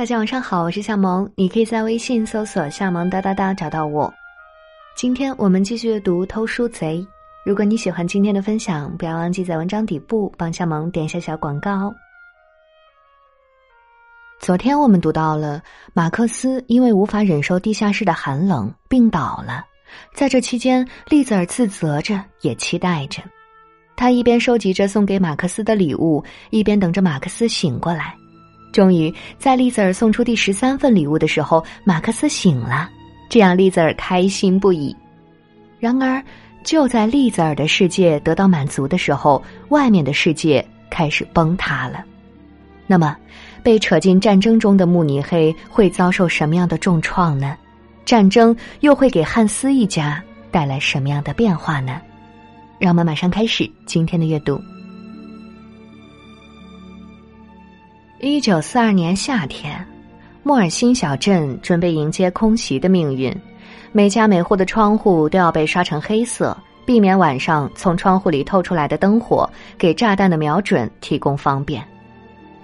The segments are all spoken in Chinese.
大家晚上好，我是夏萌，你可以在微信搜索“夏萌哒哒哒”找到我。今天我们继续阅读《偷书贼》。如果你喜欢今天的分享，不要忘记在文章底部帮夏萌点一下小广告。昨天我们读到了马克思因为无法忍受地下室的寒冷病倒了，在这期间，丽兹尔自责着，也期待着。他一边收集着送给马克思的礼物，一边等着马克思醒过来。终于，在丽兹尔送出第十三份礼物的时候，马克思醒了，这让丽兹尔开心不已。然而，就在丽兹尔的世界得到满足的时候，外面的世界开始崩塌了。那么，被扯进战争中的慕尼黑会遭受什么样的重创呢？战争又会给汉斯一家带来什么样的变化呢？让我们马上开始今天的阅读。一九四二年夏天，莫尔辛小镇准备迎接空袭的命运，每家每户的窗户都要被刷成黑色，避免晚上从窗户里透出来的灯火给炸弹的瞄准提供方便。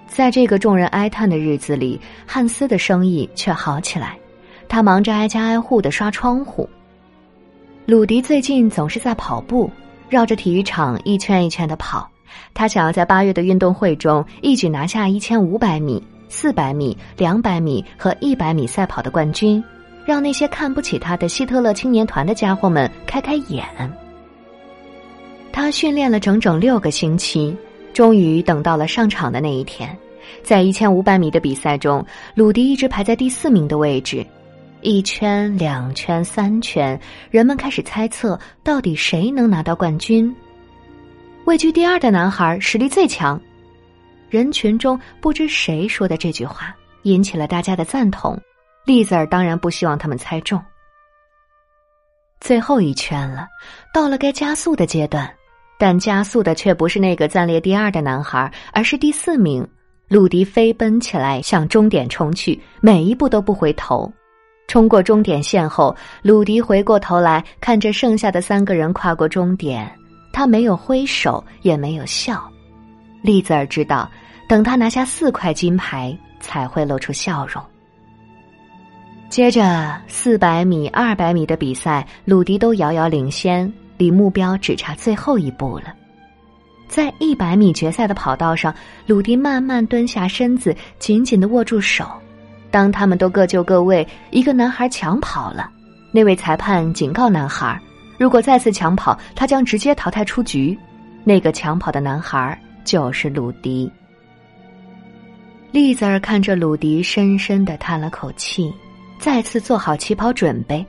在这个众人哀叹的日子里，汉斯的生意却好起来，他忙着挨家挨户的刷窗户。鲁迪最近总是在跑步，绕着体育场一圈一圈的跑。他想要在八月的运动会中一举拿下一千五百米、四百米、两百米和一百米赛跑的冠军，让那些看不起他的希特勒青年团的家伙们开开眼。他训练了整整六个星期，终于等到了上场的那一天。在一千五百米的比赛中，鲁迪一直排在第四名的位置。一圈、两圈、三圈，人们开始猜测，到底谁能拿到冠军。位居第二的男孩实力最强，人群中不知谁说的这句话引起了大家的赞同。栗子儿当然不希望他们猜中。最后一圈了，到了该加速的阶段，但加速的却不是那个暂列第二的男孩，而是第四名鲁迪。飞奔起来向终点冲去，每一步都不回头。冲过终点线后，鲁迪回过头来看着剩下的三个人跨过终点。他没有挥手，也没有笑。丽兹尔知道，等他拿下四块金牌，才会露出笑容。接着，四百米、二百米的比赛，鲁迪都遥遥领先，离目标只差最后一步了。在一百米决赛的跑道上，鲁迪慢慢蹲下身子，紧紧的握住手。当他们都各就各位，一个男孩抢跑了，那位裁判警告男孩。如果再次抢跑，他将直接淘汰出局。那个抢跑的男孩就是鲁迪。丽子儿看着鲁迪，深深的叹了口气，再次做好起跑准备。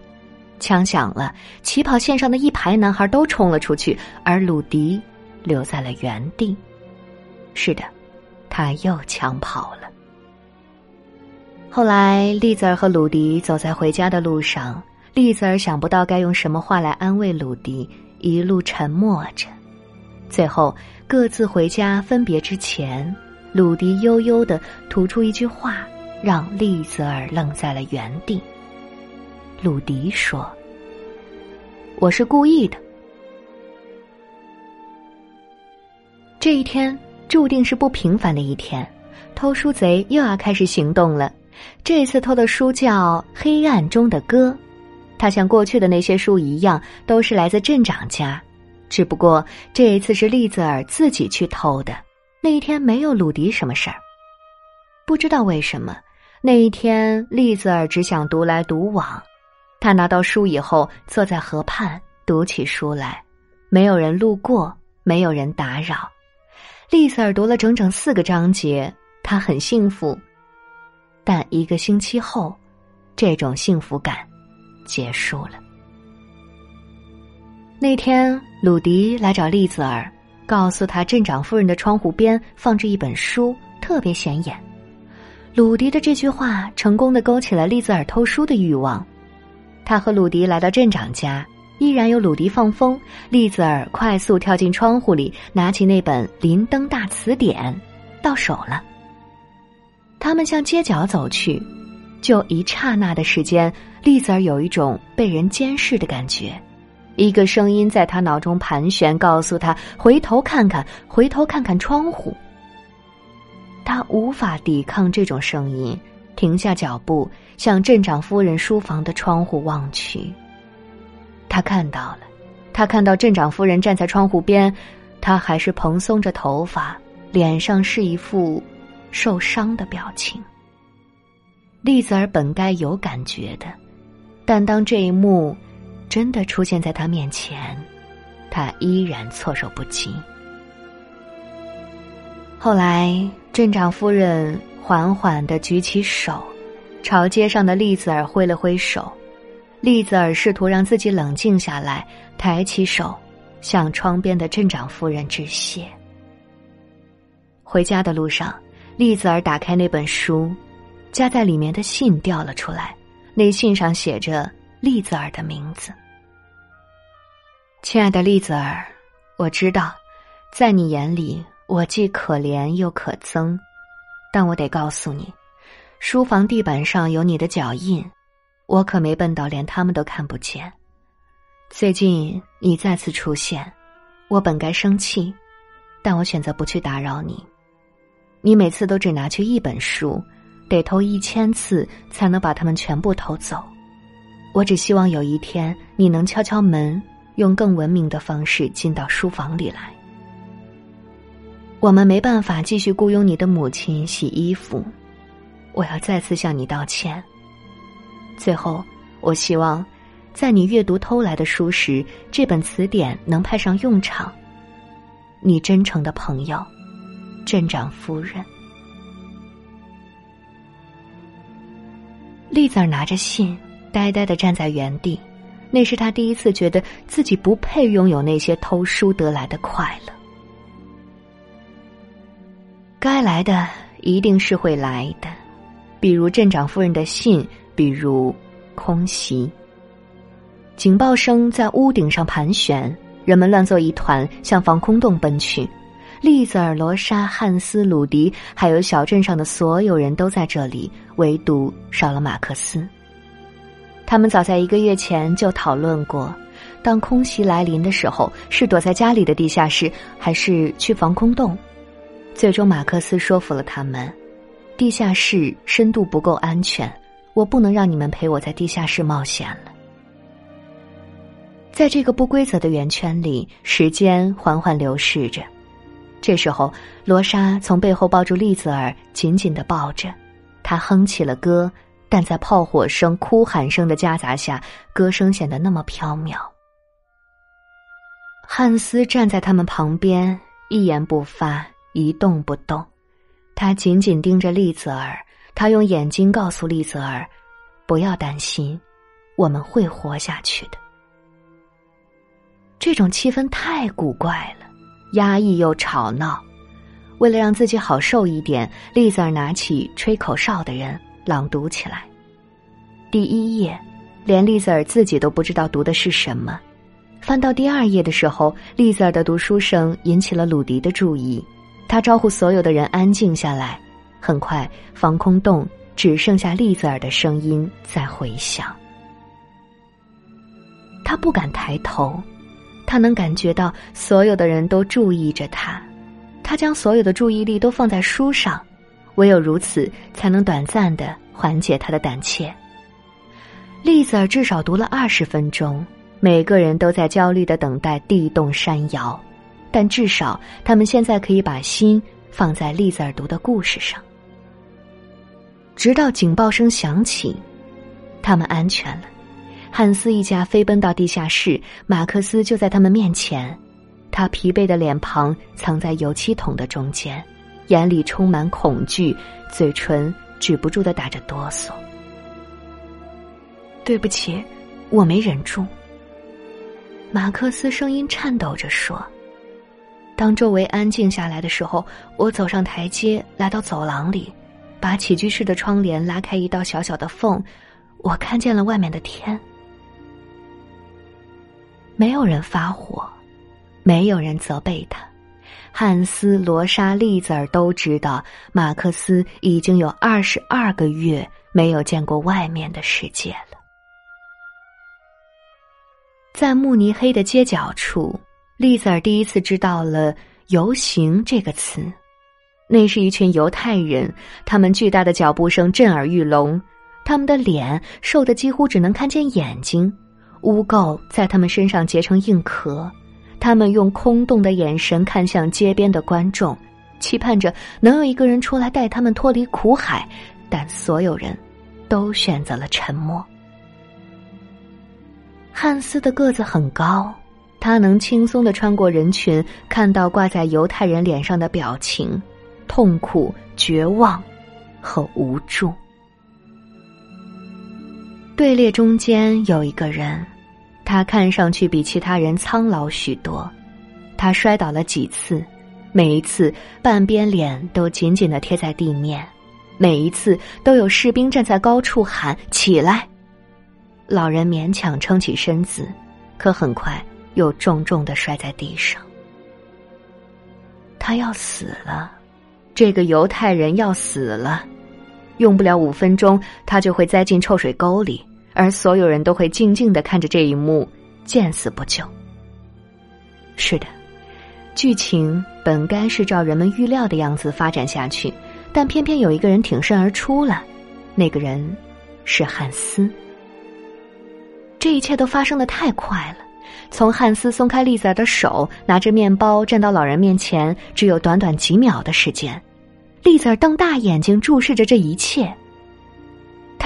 枪响了，起跑线上的一排男孩都冲了出去，而鲁迪留在了原地。是的，他又抢跑了。后来，丽子儿和鲁迪走在回家的路上。丽子儿想不到该用什么话来安慰鲁迪，一路沉默着。最后各自回家分别之前，鲁迪悠悠的吐出一句话，让丽子儿愣在了原地。鲁迪说：“我是故意的。”这一天注定是不平凡的一天，偷书贼又要开始行动了。这次偷的书叫《黑暗中的歌》。他像过去的那些书一样，都是来自镇长家，只不过这一次是丽兹尔自己去偷的。那一天没有鲁迪什么事儿。不知道为什么，那一天丽兹尔只想独来独往。他拿到书以后，坐在河畔读起书来，没有人路过，没有人打扰。丽兹尔读了整整四个章节，他很幸福。但一个星期后，这种幸福感。结束了。那天，鲁迪来找丽兹尔，告诉他镇长夫人的窗户边放着一本书，特别显眼。鲁迪的这句话成功的勾起了丽兹尔偷书的欲望。他和鲁迪来到镇长家，依然有鲁迪放风，丽兹尔快速跳进窗户里，拿起那本《林登大词典》，到手了。他们向街角走去。就一刹那的时间，丽子儿有一种被人监视的感觉。一个声音在他脑中盘旋，告诉他回头看看，回头看看窗户。他无法抵抗这种声音，停下脚步，向镇长夫人书房的窗户望去。他看到了，他看到镇长夫人站在窗户边，她还是蓬松着头发，脸上是一副受伤的表情。栗子儿本该有感觉的，但当这一幕真的出现在他面前，他依然措手不及。后来，镇长夫人缓缓的举起手，朝街上的栗子儿挥了挥手。栗子儿试图让自己冷静下来，抬起手，向窗边的镇长夫人致谢。回家的路上，栗子儿打开那本书，夹在里面的信掉了出来。那信上写着栗子儿的名字：“亲爱的栗子儿，我知道，在你眼里。”我既可怜又可憎，但我得告诉你，书房地板上有你的脚印，我可没笨到连他们都看不见。最近你再次出现，我本该生气，但我选择不去打扰你。你每次都只拿去一本书，得偷一千次才能把它们全部偷走。我只希望有一天你能敲敲门，用更文明的方式进到书房里来。我们没办法继续雇佣你的母亲洗衣服，我要再次向你道歉。最后，我希望，在你阅读偷来的书时，这本词典能派上用场。你真诚的朋友，镇长夫人。丽子儿拿着信，呆呆的站在原地，那是他第一次觉得自己不配拥有那些偷书得来的快乐。该来的一定是会来的，比如镇长夫人的信，比如空袭。警报声在屋顶上盘旋，人们乱作一团，向防空洞奔去。利泽尔、罗莎、汉斯、鲁迪，还有小镇上的所有人都在这里，唯独少了马克思。他们早在一个月前就讨论过，当空袭来临的时候，是躲在家里的地下室，还是去防空洞。最终，马克思说服了他们：地下室深度不够安全，我不能让你们陪我在地下室冒险了。在这个不规则的圆圈里，时间缓缓流逝着。这时候，罗莎从背后抱住丽子儿，紧紧的抱着，她哼起了歌，但在炮火声、哭喊声的夹杂下，歌声显得那么飘渺。汉斯站在他们旁边，一言不发。一动不动，他紧紧盯着丽子儿。他用眼睛告诉丽子儿：“不要担心，我们会活下去的。”这种气氛太古怪了，压抑又吵闹。为了让自己好受一点，丽子儿拿起吹口哨的人朗读起来。第一页，连丽子儿自己都不知道读的是什么。翻到第二页的时候，丽子儿的读书声引起了鲁迪的注意。他招呼所有的人安静下来。很快，防空洞只剩下栗子儿的声音在回响。他不敢抬头，他能感觉到所有的人都注意着他。他将所有的注意力都放在书上，唯有如此，才能短暂的缓解他的胆怯。丽子儿至少读了二十分钟，每个人都在焦虑的等待地动山摇。但至少，他们现在可以把心放在丽子尔读的故事上。直到警报声响起，他们安全了。汉斯一家飞奔到地下室，马克思就在他们面前。他疲惫的脸庞藏在油漆桶的中间，眼里充满恐惧，嘴唇止不住的打着哆嗦。对不起，我没忍住。马克思声音颤抖着说。当周围安静下来的时候，我走上台阶，来到走廊里，把起居室的窗帘拉开一道小小的缝，我看见了外面的天。没有人发火，没有人责备他。汉斯、罗莎、丽子儿都知道，马克思已经有二十二个月没有见过外面的世界了。在慕尼黑的街角处。丽子儿第一次知道了“游行”这个词，那是一群犹太人，他们巨大的脚步声震耳欲聋，他们的脸瘦得几乎只能看见眼睛，污垢在他们身上结成硬壳。他们用空洞的眼神看向街边的观众，期盼着能有一个人出来带他们脱离苦海，但所有人都选择了沉默。汉斯的个子很高，他能轻松的穿过人群，看到挂在犹太人脸上的表情：痛苦、绝望和无助。队列中间有一个人，他看上去比其他人苍老许多。他摔倒了几次，每一次半边脸都紧紧的贴在地面，每一次都有士兵站在高处喊：“起来！”老人勉强撑起身子，可很快又重重的摔在地上。他要死了，这个犹太人要死了，用不了五分钟，他就会栽进臭水沟里，而所有人都会静静的看着这一幕，见死不救。是的，剧情本该是照人们预料的样子发展下去，但偏偏有一个人挺身而出了，那个人是汉斯。这一切都发生的太快了，从汉斯松开丽子儿的手，拿着面包站到老人面前，只有短短几秒的时间。丽子儿瞪大眼睛注视着这一切。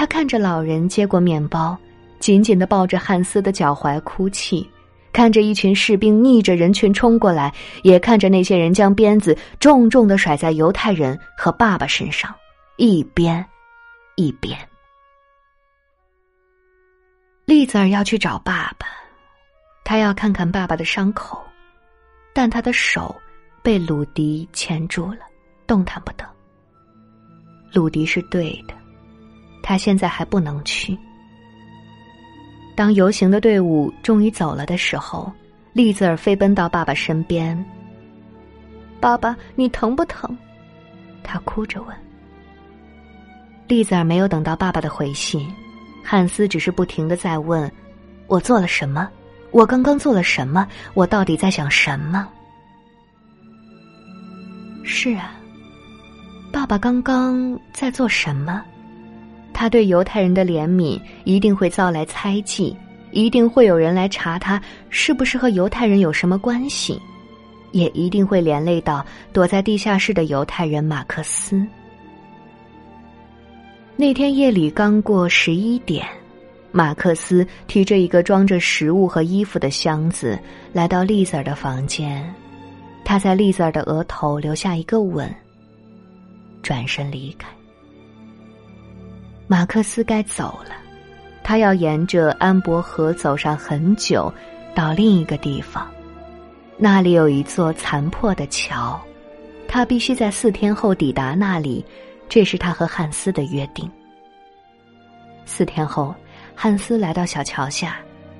他看着老人接过面包，紧紧的抱着汉斯的脚踝哭泣，看着一群士兵逆着人群冲过来，也看着那些人将鞭子重重的甩在犹太人和爸爸身上，一边，一边。丽子儿要去找爸爸，他要看看爸爸的伤口，但他的手被鲁迪牵住了，动弹不得。鲁迪是对的，他现在还不能去。当游行的队伍终于走了的时候，丽子儿飞奔到爸爸身边。爸爸，你疼不疼？他哭着问。丽子儿没有等到爸爸的回信。汉斯只是不停的在问：“我做了什么？我刚刚做了什么？我到底在想什么？”是啊，爸爸刚刚在做什么？他对犹太人的怜悯一定会遭来猜忌，一定会有人来查他是不是和犹太人有什么关系，也一定会连累到躲在地下室的犹太人马克思。那天夜里刚过十一点，马克思提着一个装着食物和衣服的箱子来到丽子儿的房间，他在丽子儿的额头留下一个吻，转身离开。马克思该走了，他要沿着安伯河走上很久，到另一个地方，那里有一座残破的桥，他必须在四天后抵达那里。这是他和汉斯的约定。四天后，汉斯来到小桥下，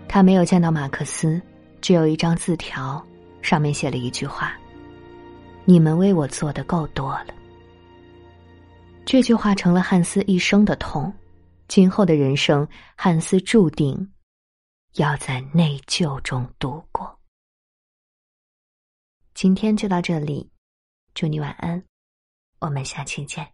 他没有见到马克思，只有一张字条，上面写了一句话：“你们为我做的够多了。”这句话成了汉斯一生的痛，今后的人生，汉斯注定要在内疚中度过。今天就到这里，祝你晚安，我们下期见。